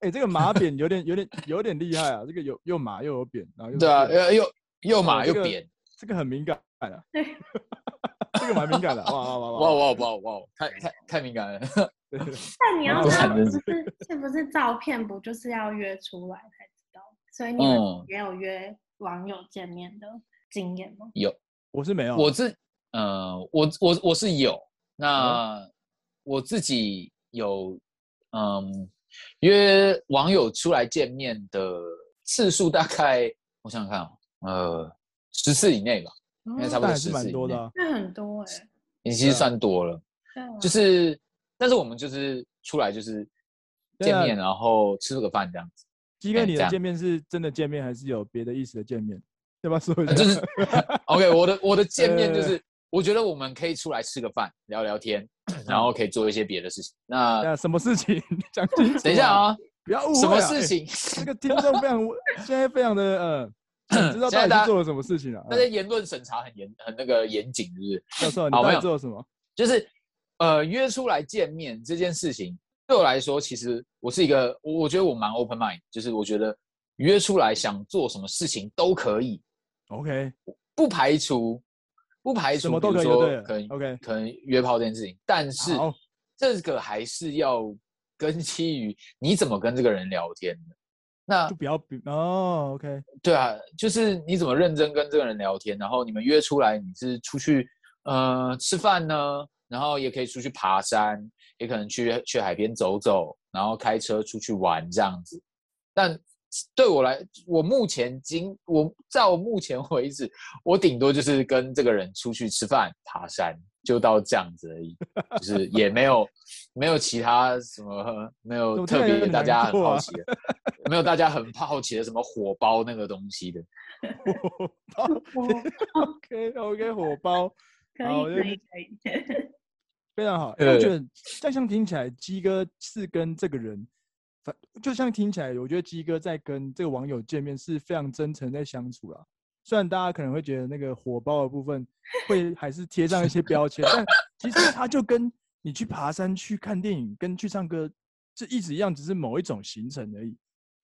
B: 哎、欸，这个马扁有点、有点、有点厉害啊！这个有又马又有扁，然后又
C: 对啊，又又又马又扁，哦
B: 这个，这个很敏感啊。这个蛮敏感的，哇哇哇
C: 哇哇 哇哇！太太太敏感了。
A: 但你要知道，不是是不是照片，不就是要约出来才知道？所以你们也有约网友见面的经验吗？
C: 有，
B: 我是没有。
C: 我是呃，我我我是有。那、嗯、我自己有，嗯。约网友出来见面的次数大概，我想想看哦，呃，十次以内吧，应该差不多十次以内。
A: 那很多哎、欸，
C: 你其实算多了。啊，就是，但是我们就是出来就是见面，然后吃个饭这样子。
B: 鸡哥，你的见面是真的见面，还是有别的意思的见面？要不要说一下？
C: 就是 OK，我的我的见面就是。我觉得我们可以出来吃个饭，聊聊天，然后可以做一些别的事情。那
B: 什么事情？讲清楚。
C: 等一下啊，
B: 不要误会。
C: 什么事情？
B: 这个听众非常 现在非常的呃，知道到底做了什么事情啊。
C: 大家言论审查很严，很那个严谨，是不是？
B: 教授，你到底做了什么？
C: 就是呃，约出来见面这件事情，对我来说，其实我是一个，我我觉得我蛮 open mind，就是我觉得约出来想做什么事情都可以。
B: OK，
C: 不排除。不排除，比如说可能 OK，可能约炮这件事情，但是这个还是要根基于你怎么跟这个人聊天的。那
B: 就比较比哦，OK，
C: 对啊，就是你怎么认真跟这个人聊天，然后你们约出来，你是出去呃吃饭呢，然后也可以出去爬山，也可能去去海边走走，然后开车出去玩这样子，但。对我来，我目前今我在我目前为止，我顶多就是跟这个人出去吃饭、爬山，就到这样子而已，就是 也没有没有其他什么，没有特别大家很好奇的，没有大家很好奇的什么火包那个东西的。
B: 火包，OK OK，火包，
A: 可以可以可以，
B: 非常好。我觉得这样听起来，鸡哥是跟这个人。就像听起来，我觉得鸡哥在跟这个网友见面是非常真诚在相处啦。虽然大家可能会觉得那个火爆的部分 会还是贴上一些标签，但其实他就跟你去爬山、去看电影、跟去唱歌是一直一样，只是某一种行程而已。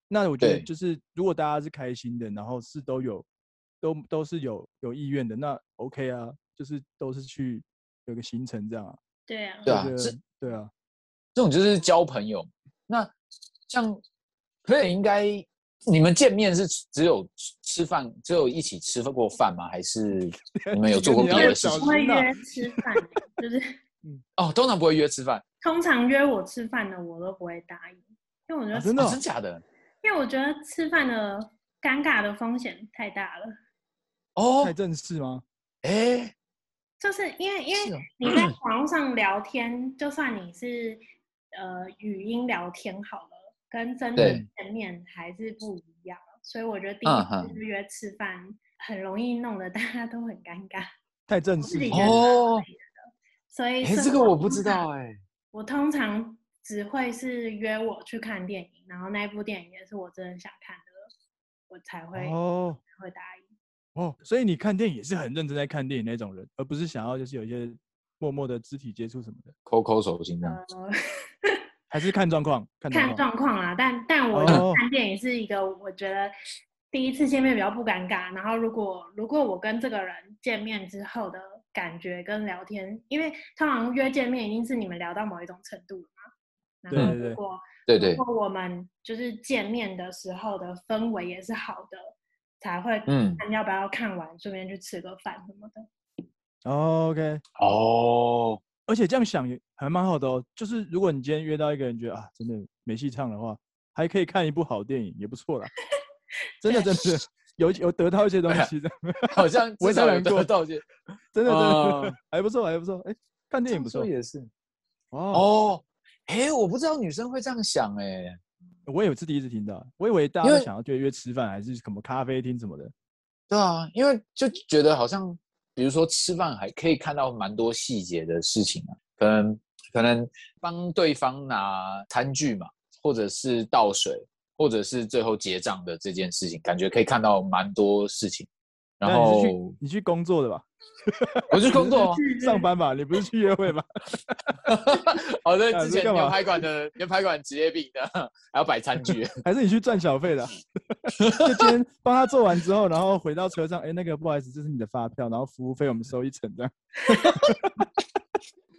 B: 那我觉得就是如果大家是开心的，然后是都有都都是有有意愿的，那 OK 啊，就是都是去有个行程这样啊。
A: 对啊，
C: 对啊，
B: 对啊，
C: 这种就是交朋友。那像，可以应该你们见面是只有吃饭，只有一起吃过饭吗？还是你们有做过别的 事情？
A: 不会约吃饭，就是
C: 嗯哦，通常不会约吃饭。
A: 通常约我吃饭的我都不会答应，因为我觉得、啊、
B: 真的、哦、
C: 真假的，
A: 因为我觉得吃饭的尴尬的风险太大了。
C: 哦，
B: 太正式吗？
C: 哎，
A: 就是因为因为你在网络上聊天，哦、就算你是呃语音聊天好了。跟真的见面还是不一样，所以我觉得第一次约吃饭很容易弄得大家都很尴尬，
B: 太正式
A: 哦。所以
C: 哎，这个我不知道哎。
A: 我通常只会是约我去看电影，然后那部电影也是我真的想看的，我才会哦会答应。
B: 哦，所以你看电影也是很认真在看电影那种人，而不是想要就是有一些默默的肢体接触什么的，
C: 抠抠手心这样。
A: 呃
B: 还是看状况，看
A: 状况啦。但但我看电影是一个，我觉得第一次见面比较不尴尬。然后如果如果我跟这个人见面之后的感觉跟聊天，因为通常约见面一定是你们聊到某一种程度了嘛。然后如果
C: 对对，
A: 如果我们就是见面的时候的氛围也是好的，才会
C: 嗯，
A: 看要不要看完顺便去吃个饭什么的。
B: OK，
C: 哦。
B: 而且这样想也还蛮好的哦，就是如果你今天约到一个人觉得啊真的没戏唱的话，还可以看一部好电影，也不错啦。真的真的有有得到一些东西的，
C: 好像我少有得到一些，
B: 真的真的还不错还不错。哎，看电影不错
C: 也是。哦，哎，我不知道女生会这样想哎，
B: 我也是第一次听到，我以为大家想要约约吃饭还是什么咖啡厅什么的。
C: 对啊，因为就觉得好像，比如说吃饭还可以看到蛮多细节的事情啊，可能可能帮对方拿餐具嘛，或者是倒水，或者是最后结账的这件事情，感觉可以看到蛮多事情。然后
B: 你去你去工作的吧？
C: 我去工作
B: 上班吧？你不是去约会吗？
C: 好的，之前牛排馆的牛排馆职业病的，还要摆餐具，
B: 还是你去赚小费的？就今天帮他做完之后，然后回到车上，哎，那个不好意思，这是你的发票，然后服务费我们收一成这样。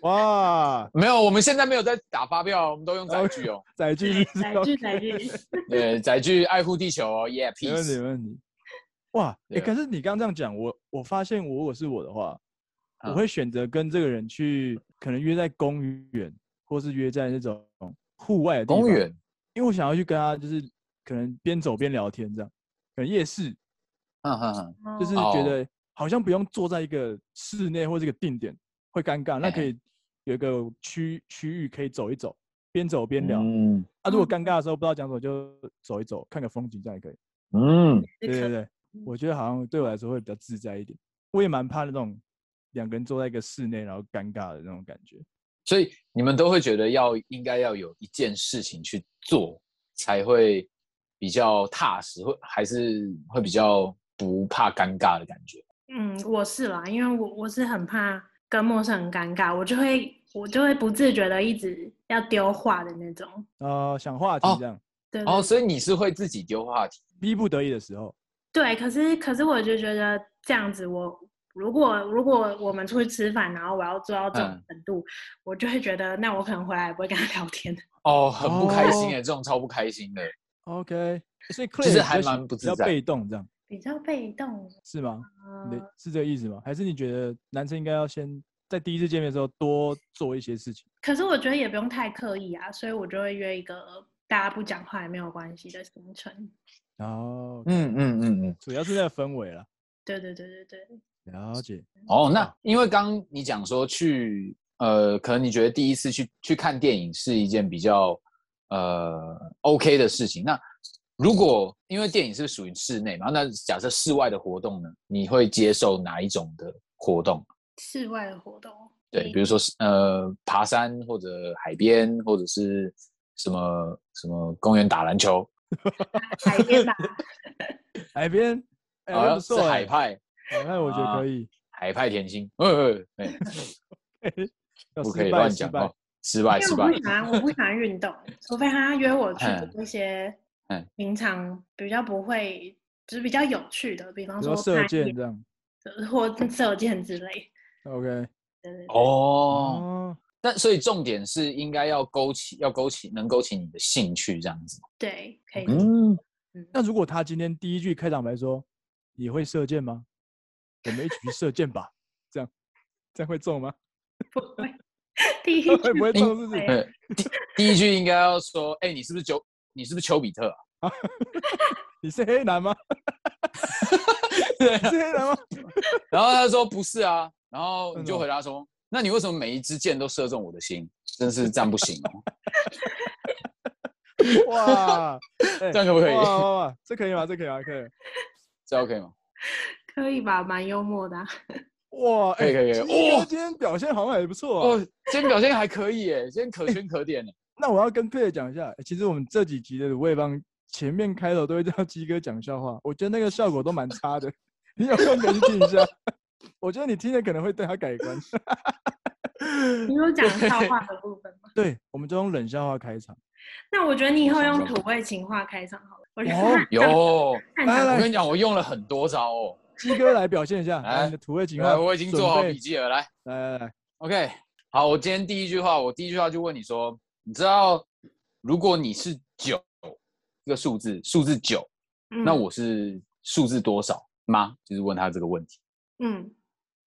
B: 哇，
C: 没有，我们现在没有在打发票，我们都用载具哦，
B: 载具，
A: 载具，载具，
C: 对，载具爱护地球哦，Yeah，peace，
B: 没问题，没问题。哇，哎，可是你刚刚这样讲，我我发现，我如果是我的话，我会选择跟这个人去，可能约在公园，或是约在那种户外的地方，
C: 公园，
B: 因为我想要去跟他，就是可能边走边聊天这样，可能夜市，
C: 嗯嗯嗯，
B: 就是觉得好像不用坐在一个室内或这个定点会尴尬，那可以有一个区区域可以走一走，边走边聊。嗯，啊，如果尴尬的时候不知道讲什么，就走一走，看个风景这样也可以。
C: 嗯，
B: 对对对。我觉得好像对我来说会比较自在一点，我也蛮怕那种两个人坐在一个室内然后尴尬的那种感觉。
C: 所以你们都会觉得要应该要有一件事情去做才会比较踏实，会还是会比较不怕尴尬的感觉？
A: 嗯，我是啦，因为我我是很怕跟陌生人尴尬，我就会我就会不自觉的一直要丢话的那种。
B: 呃，想话题这样。
C: 哦、对，对。哦，所以你是会自己丢话题，
B: 逼不得已的时候。
A: 对，可是可是我就觉得这样子我，我如果如果我们出去吃饭，然后我要做到这种程度，嗯、我就会觉得，那我可能回来也不会跟他聊天。
C: 哦，很不开心哎，哦、这种超不开心的。
B: OK，所以
C: 其实还蛮不自在，
B: 比较被动这样。
A: 比较被动
B: 是吗？你是这个意思吗？还是你觉得男生应该要先在第一次见面的时候多做一些事情？
A: 可是我觉得也不用太刻意啊，所以我就会约一个大家不讲话也没有关系的行程。
B: 哦，
C: 嗯嗯嗯嗯，
B: 主要是那个氛围了。
A: 对对对对对，
B: 了解。
C: 哦，那因为刚你讲说去，呃，可能你觉得第一次去去看电影是一件比较呃 OK 的事情。那如果因为电影是属于室内嘛，那假设室外的活动呢，你会接受哪一种的活动？
A: 室外的活动，
C: 对，比如说是呃爬山或者海边或者是什么什么公园打篮球。
A: 海边吧，
B: 海边，
C: 好像是海派，
B: 海派我觉得可以，
C: 海派甜心，嗯嗯，不可以乱讲哦，失败失败。
A: 我不喜欢，我不喜欢运动，除非他约我去做一些，平常比较不会，就是比较有趣的，比方说
B: 射箭这
A: 样，或射箭之类。
B: OK，
C: 哦。但所以重点是应该要勾起，要勾起，能勾起你的兴趣这样子。
A: 对，可以。
B: 嗯，那如果他今天第一句开场白说：“你会射箭吗？”我们一起去射箭吧。这样，这样会中吗？
A: 不会。第一 句
B: 会不会中？是不是？
C: 第第一句应该要说：“哎，你是不是丘？你是不是丘比特啊？
B: 你是黑男吗？
C: 对，
B: 是黑男吗？”
C: 然后他说：“不是啊。”然后你就回答说。那你为什么每一支箭都射中我的心？真是这样不行哦！
B: 哇，
C: 这样可不可以？
B: 哇哇哇，这可以吗？这可以吗？可以，
C: 这 OK 吗？
A: 可以吧，蛮幽默的。
B: 哇，
C: 可以可以可以。
B: 哇，今天表现好像还不错
C: 哦，今天表现还可以耶，今天可圈可点。
B: 那我要跟 Claire 讲一下，其实我们这几集的卤味帮前面开头都会叫鸡哥讲笑话，我觉得那个效果都蛮差的，你有空可以去听一下。我觉得你听了可能会对他改观。
A: 你有讲笑话的部分吗？
B: 对，我们就用冷笑话开场。
A: 那我觉得你以后用土味情话开场好了。
C: 哦，有。来来，我跟你讲，我用了很多招哦。
B: 鸡哥来表现一下，来，你的土味情话。
C: 我已经做好笔记了，来，
B: 来来来
C: ，OK，好，我今天第一句话，我第一句话就问你说，你知道，如果你是九这个数字，数字九，那我是数字多少吗？就是问他这个问题。
A: 嗯，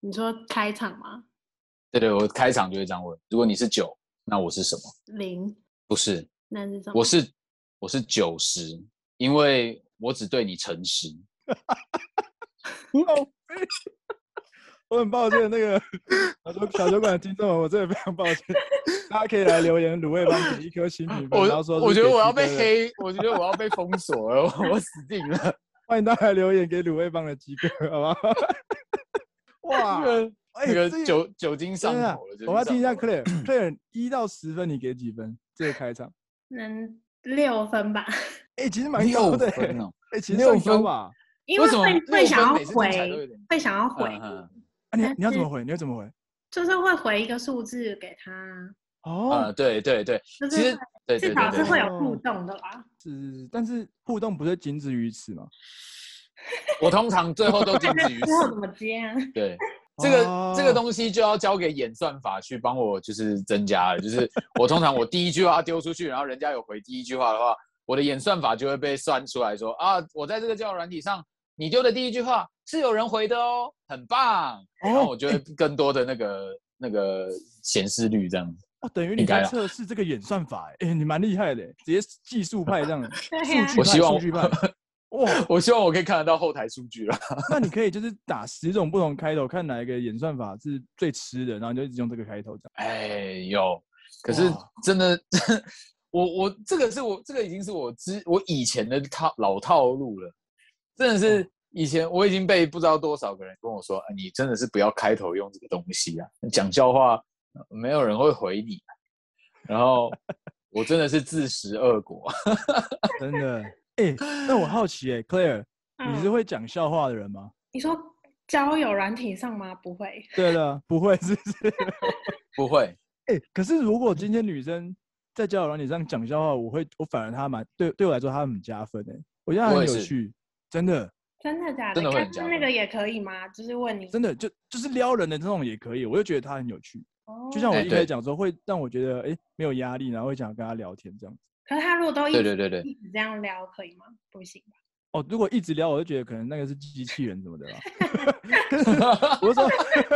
A: 你说开场吗？
C: 对对，我开场就会这样问。如果你是九，那我是什么？
A: 零。
C: 不是。
A: 那是什么？
C: 我是，我我是九十，因为我只对你诚实。
B: 我很抱歉，那个 小酒小酒馆的听众，我真的非常抱歉。大家可以来留言，卤味帮给一颗星评分。
C: 我
B: 然后说，
C: 我觉得我要被黑，我觉得我要被封锁了，我死定了。
B: 欢迎大家留言给卤味帮的鸡哥，好不好？哇，
C: 那个酒酒精上头了。
B: 我要听一下 Claire，Claire 一到十分，你给几分？这个开场，
A: 能六分吧？
B: 哎，其实 蛮高的，哎，其实
C: 六分
B: 吧？
A: 因为会会想要回，会想要回。
B: 啊你你要怎么回？你要怎么回？
A: 就是会回一个数字给他。
C: 哦，对对对，其实
A: 至少是会有互动的啦。
B: 是，但是互动不是仅止于此吗？
C: 我通常最后都仅止于此。
A: 最后怎么接啊？
C: 对，这个这个东西就要交给演算法去帮我，就是增加了。就是我通常我第一句话丢出去，然后人家有回第一句话的话，我的演算法就会被算出来说啊，我在这个交友软体上。你丢的第一句话是有人回的哦，很棒。然后我觉得更多的那个那个显示率这样子
B: 哦，等于你在测试这个演算法哎，你蛮厉害的，直接技术派这样子。
A: 对呀。
C: 我希望
B: 数据派。哇，
C: 我希望我可以看得到后台数据了。
B: 那你可以就是打十种不同开头，看哪一个演算法是最吃的，然后你就一直用这个开头这样。
C: 哎，有。可是真的，我我这个是我这个已经是我之我以前的套老套路了。真的是以前我已经被不知道多少个人跟我说，你真的是不要开头用这个东西啊，讲笑话没有人会回你。然后 我真的是自食恶果，
B: 真的。哎，那我好奇哎，Claire，你是会讲笑话的人吗？
A: 你说交友软体上吗？不会。
B: 对了，不会，是不是？
C: 不会。
B: 哎，可是如果今天女生在交友软体上讲笑话，我会，我反而她蛮对，对我来说她很加分哎，我觉得很有趣。真的，
A: 真的假的？但是那个也可以吗？就是问你，
B: 真的就就是撩人的这种也可以，我就觉得他很有趣。哦，就像我一开始讲说，会让我觉得哎没有压力，然后会想跟他聊天这样子。
A: 可是他如果都一直
C: 对对对
A: 对一直这样聊，可以吗？不行吧？
B: 哦，如果一直聊，我就觉得可能那个是机器人什么的啦。我说，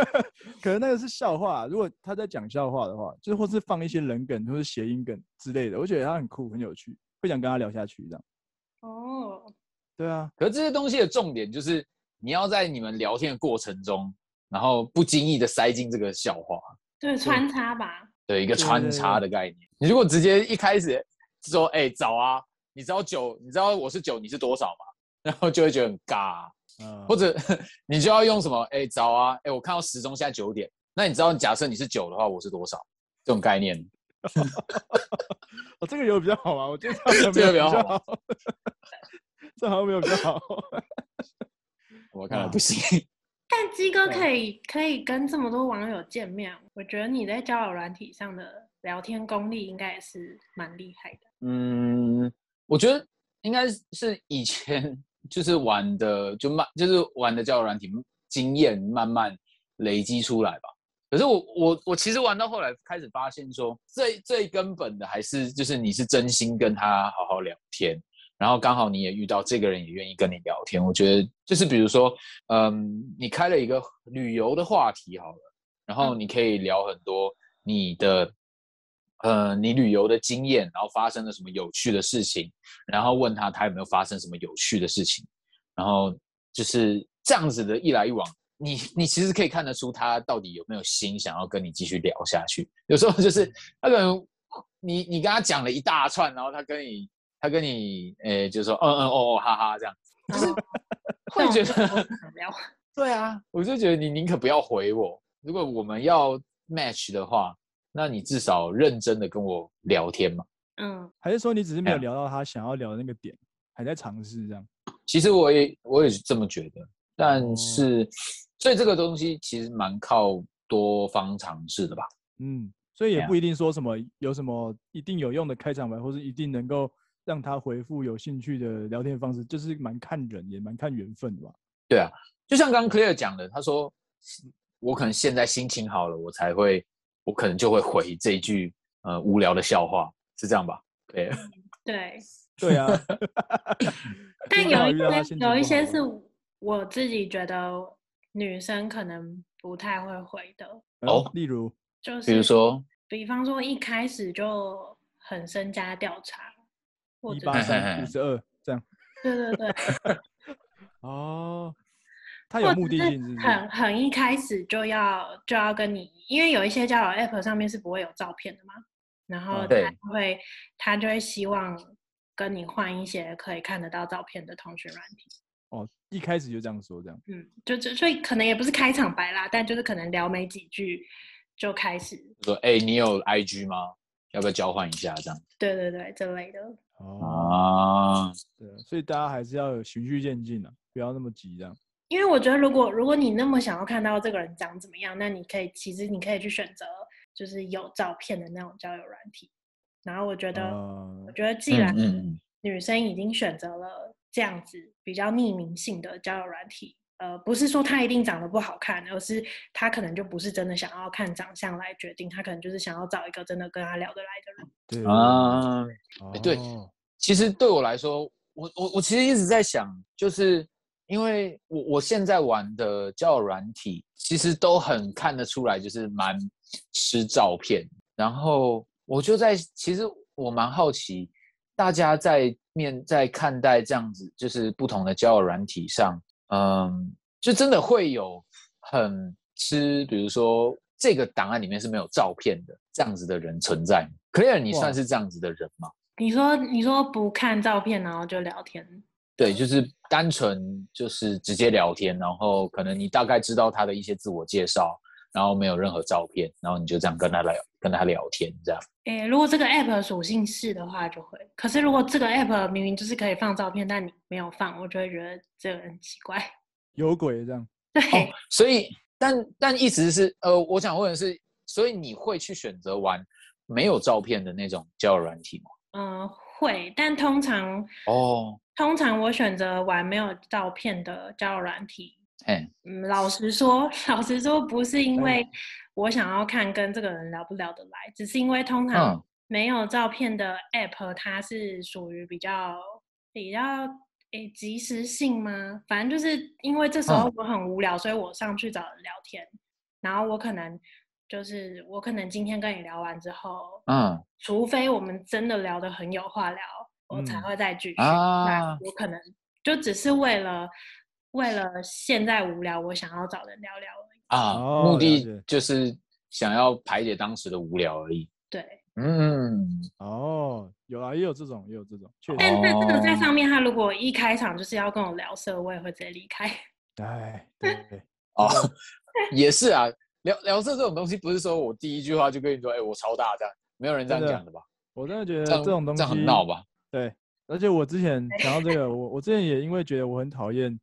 B: 可能那个是笑话。如果他在讲笑话的话，就是或是放一些人梗或是谐音梗之类的，我觉得他很酷很有趣，会想跟他聊下去这样。
A: 哦。
B: 对啊，
C: 可是这些东西的重点就是你要在你们聊天的过程中，然后不经意的塞进这个笑话，
A: 对，穿插吧，
C: 对，一个穿插的概念。你如果直接一开始说，哎，早啊，你知道九，你知道我是九，你是多少吗？然后就会觉得很尬，嗯，或者 你就要用什么，哎，早啊，哎，我看到时钟现在九点，那你知道，假设你是九的话，我是多少？这种概念。
B: 哦，这个有比较好吗？我觉得
C: 这个比较好。
B: 这好像没有比较好，
C: 我看来不行。
A: 但鸡哥可以可以跟这么多网友见面，我觉得你在交友软体上的聊天功力应该也是蛮厉害的。
C: 嗯，我觉得应该是以前就是玩的就慢，就是玩的交友软体经验慢慢累积出来吧。可是我我我其实玩到后来开始发现说，最最根本的还是就是你是真心跟他好好聊天。然后刚好你也遇到这个人，也愿意跟你聊天。我觉得就是比如说，嗯，你开了一个旅游的话题好了，然后你可以聊很多你的，呃，你旅游的经验，然后发生了什么有趣的事情，然后问他他有没有发生什么有趣的事情，然后就是这样子的一来一往，你你其实可以看得出他到底有没有心想要跟你继续聊下去。有时候就是他可能你你跟他讲了一大串，然后他跟你。他跟你诶，就是说，嗯嗯哦哦哈哈这样子，就是 会觉得，对啊，我就觉得你宁可不要回我。如果我们要 match 的话，那你至少认真的跟我聊天嘛。
A: 嗯，
B: 还是说你只是没有聊到他想要聊的那个点，还在尝试这样？
C: 其实我也我也是这么觉得，但是所以这个东西其实蛮靠多方尝试的吧。
B: 嗯，所以也不一定说什么有什么一定有用的开场白，或是一定能够。让他回复有兴趣的聊天方式，就是蛮看人，也蛮看缘分的吧。
C: 对啊，就像刚刚 Claire 讲的，他说我可能现在心情好了，我才会，我可能就会回这一句呃无聊的笑话，是这样吧？对，
A: 对，
B: 对啊。
A: 但有一些 有一些是我自己觉得女生可能不太会回的
B: 哦，例如
A: 就是
C: 比如说，
A: 比方说一开始就很身家调查。
B: 一八三五十二这样。
A: 对对对。
B: 哦，他有目的性
A: 很很一开始就要就要跟你，因为有一些交友 App 上面是不会有照片的嘛，然后他会、嗯、他就会希望跟你换一些可以看得到照片的通讯软体。
B: 哦，一开始就这样说这样。
A: 嗯，就就所以可能也不是开场白啦，但就是可能聊没几句就开始
C: 说，哎、欸，你有 IG 吗？要不要交换一下这样？
A: 对对对，这类的。
B: 哦，对，所以大家还是要有循序渐进的，不要那么急这样。
A: 因为我觉得，如果如果你那么想要看到这个人长怎么样，那你可以其实你可以去选择就是有照片的那种交友软体。然后我觉得，呃、我觉得既然女生已经选择了这样子比较匿名性的交友软体。呃，不是说他一定长得不好看，而是他可能就不是真的想要看长相来决定，他可能就是想要找一个真的跟他聊得来的人。
C: 对啊，哎，对，其实对我来说，我我我其实一直在想，就是因为我我现在玩的交友软体，其实都很看得出来，就是蛮吃照片。然后我就在，其实我蛮好奇，大家在面在看待这样子，就是不同的交友软体上。嗯，就真的会有很吃，比如说这个档案里面是没有照片的这样子的人存在。Claire，你算是这样子的人吗？
A: 你说你说不看照片然后就聊天？
C: 对，就是单纯就是直接聊天，然后可能你大概知道他的一些自我介绍，然后没有任何照片，然后你就这样跟他聊跟他聊天这样。
A: 诶，如果这个 app 属性是的话就会，可是如果这个 app 明明就是可以放照片，但你没有放，我就会觉得这个人奇怪，
B: 有鬼这样。
A: 对，
C: 哦、所以但但意思是，呃，我想问的是，所以你会去选择玩没有照片的那种交友软体吗？
A: 嗯、呃，会，但通常哦，通常我选择玩没有照片的交友软体。嗯，老实说，老实说，不是因为我想要看跟这个人聊不聊得来，只是因为通常没有照片的 app，它是属于比较比较诶即时性吗？反正就是因为这时候我很无聊，所以我上去找人聊天，然后我可能就是我可能今天跟你聊完之后，嗯，除非我们真的聊得很有话聊，我才会再继续。那我可能就只是为了。为了现在无聊，我想要找人聊聊而已
C: 啊，目的就是想要排解当时的无聊而已。
A: 对，
B: 嗯，哦，有啊，也有这种，也有这种。
A: 但但这个在上面，他如果一开场就是要跟我聊色，我也会直接离开。
B: 哎，对 对，
C: 哦，也是啊，聊聊色这种东西，不是说我第一句话就跟你说，哎，我超大这样，没有人这样讲的吧？
B: 我真的觉得这种东西
C: 这样很闹吧？
B: 对，而且我之前讲到这个，我我之前也因为觉得我很讨厌。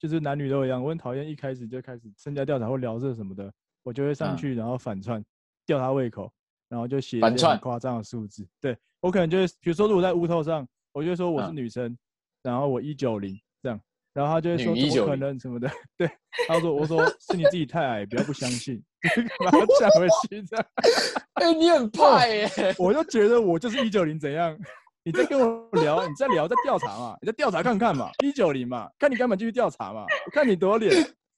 B: 就是男女都一样，我很讨厌一开始就开始身家调查或聊这什么的，我就会上去然后反串，吊他胃口，然后就写很夸张的数字。对，我可能就是，比如说如果在屋头上，我就说我是女生，然后我一九零这样，然后他就会说怎么可能什么的。对，他说我说 是你自己太矮，不要不相信，然后讲回去这样。
C: 哎，你很怕耶，
B: 我就觉得我就是一九零怎样。你在跟我聊，你在聊，在调查嘛？你在调查看看嘛？一九零嘛？看你干嘛继续调查嘛？我看你多脸，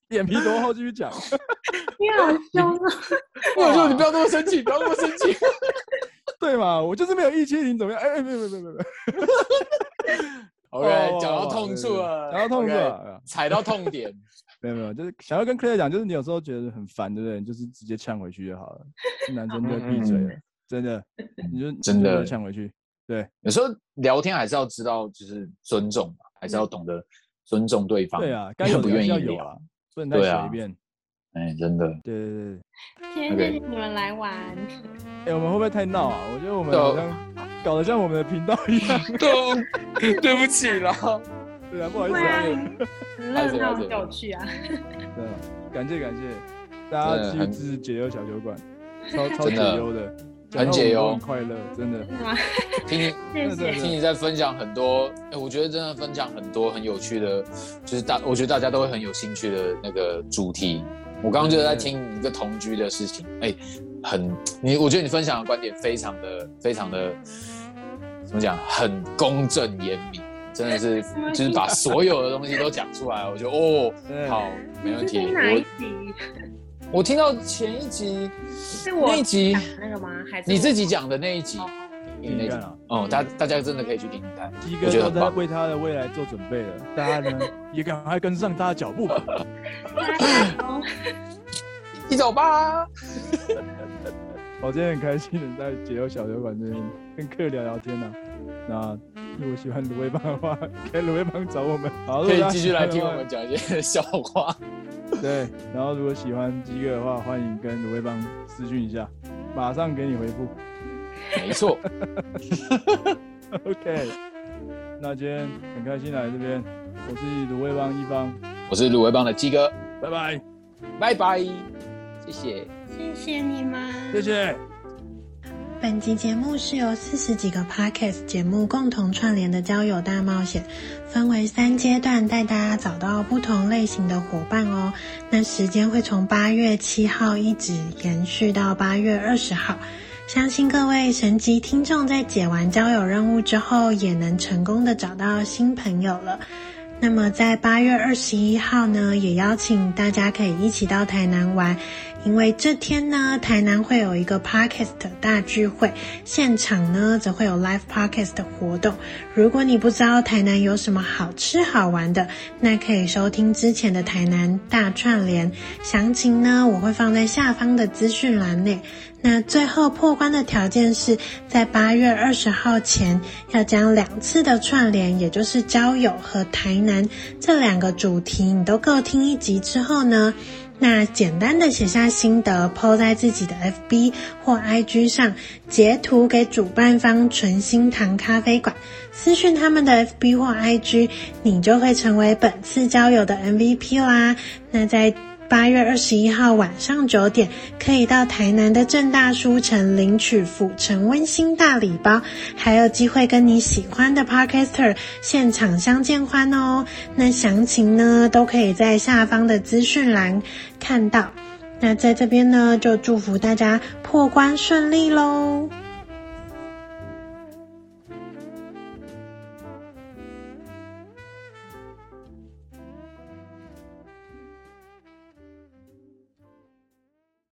B: 脸皮多厚，继续讲。
A: 你好凶啊！
C: 我说你不要那么生气，不要那么生气。
B: 对嘛？我就是没有一七零怎么样？哎哎，没有没有没有没有。
C: OK，讲到痛处了，
B: 讲到痛处了，
C: 踩到痛点。
B: 没有没有，就是想要跟 Claire 讲，就是你有时候觉得很烦，对不对？就是直接呛回去就好了。男生就闭嘴了，真的，你就真的呛回去。对，
C: 有时候聊天还是要知道，就是尊重嘛，还是要懂得尊重对方。
B: 对啊，该有不愿意聊啊，不能太随便。
C: 哎，真的。
B: 对对对。
A: 今天谢谢你们来玩。
B: 哎，我们会不会太闹啊？我觉得我们好像搞得像我们的频道一样。
C: 对，对不起啦。
B: 对啊，不好意思啊。
A: 很热闹，很有趣啊。
B: 对，感谢感谢大家继续支持解忧小酒馆，超 超解忧的。
C: 很解
B: 忧，快乐，真的。
C: 听你 听你在分享很多，哎，我觉得真的分享很多很有趣的，就是大，我觉得大家都会很有兴趣的那个主题。我刚刚就在听一个同居的事情，哎，很你，我觉得你分享的观点非常的非常的怎么讲，很公正严明，真的是就是把所有的东西都讲出来。我觉得哦，好，没问题。我。我听到前一集，
A: 是我那一集那个吗？还是你
C: 自己讲的那一集？
B: 听听看啊。
C: 哦，大大家真的可以去听听看。
B: 鸡哥都在为他的未来做准备了，大家呢 也赶快跟上他的脚步吧。
C: 一走吧。
B: 我今天很开心能在解忧小酒馆这边跟客聊聊天呢、啊。那如果喜欢卤味帮的话，可以卤味帮找我们，好，
C: 可以继续来听我们讲一些笑话。
B: 对，然后如果喜欢鸡哥的话，欢迎跟卤味帮私讯一下，马上给你回复。
C: 没错。
B: OK，那今天很开心来这边，我是卤味帮一方，
C: 我是卤味帮的鸡哥，
B: 拜拜，
C: 拜拜，谢谢，
D: 谢谢你们，
B: 谢谢。
D: 本集节目是由四十几个 Podcast 节目共同串联的交友大冒险，分为三阶段，带大家找到不同类型的伙伴哦。那时间会从八月七号一直延续到八月二十号。相信各位神级听众在解完交友任务之后，也能成功的找到新朋友了。那么在八月二十一号呢，也邀请大家可以一起到台南玩，因为这天呢，台南会有一个 Podcast 大聚会，现场呢则会有 Live Podcast 的活动。如果你不知道台南有什么好吃好玩的，那可以收听之前的台南大串联，详情呢我会放在下方的资讯栏内。那最后破关的条件是在八月二十号前要将两次的串联，也就是交友和台南这两个主题，你都各听一集之后呢，那简单的写下心得抛在自己的 FB 或 IG 上，截图给主办方纯心堂咖啡馆，私讯他们的 FB 或 IG，你就会成为本次交友的 MVP 啦。那在八月二十一号晚上九点，可以到台南的正大书城领取府城温馨大礼包，还有机会跟你喜欢的 Podcaster 现场相见欢哦。那详情呢，都可以在下方的资讯栏看到。那在这边呢，就祝福大家破关顺利喽。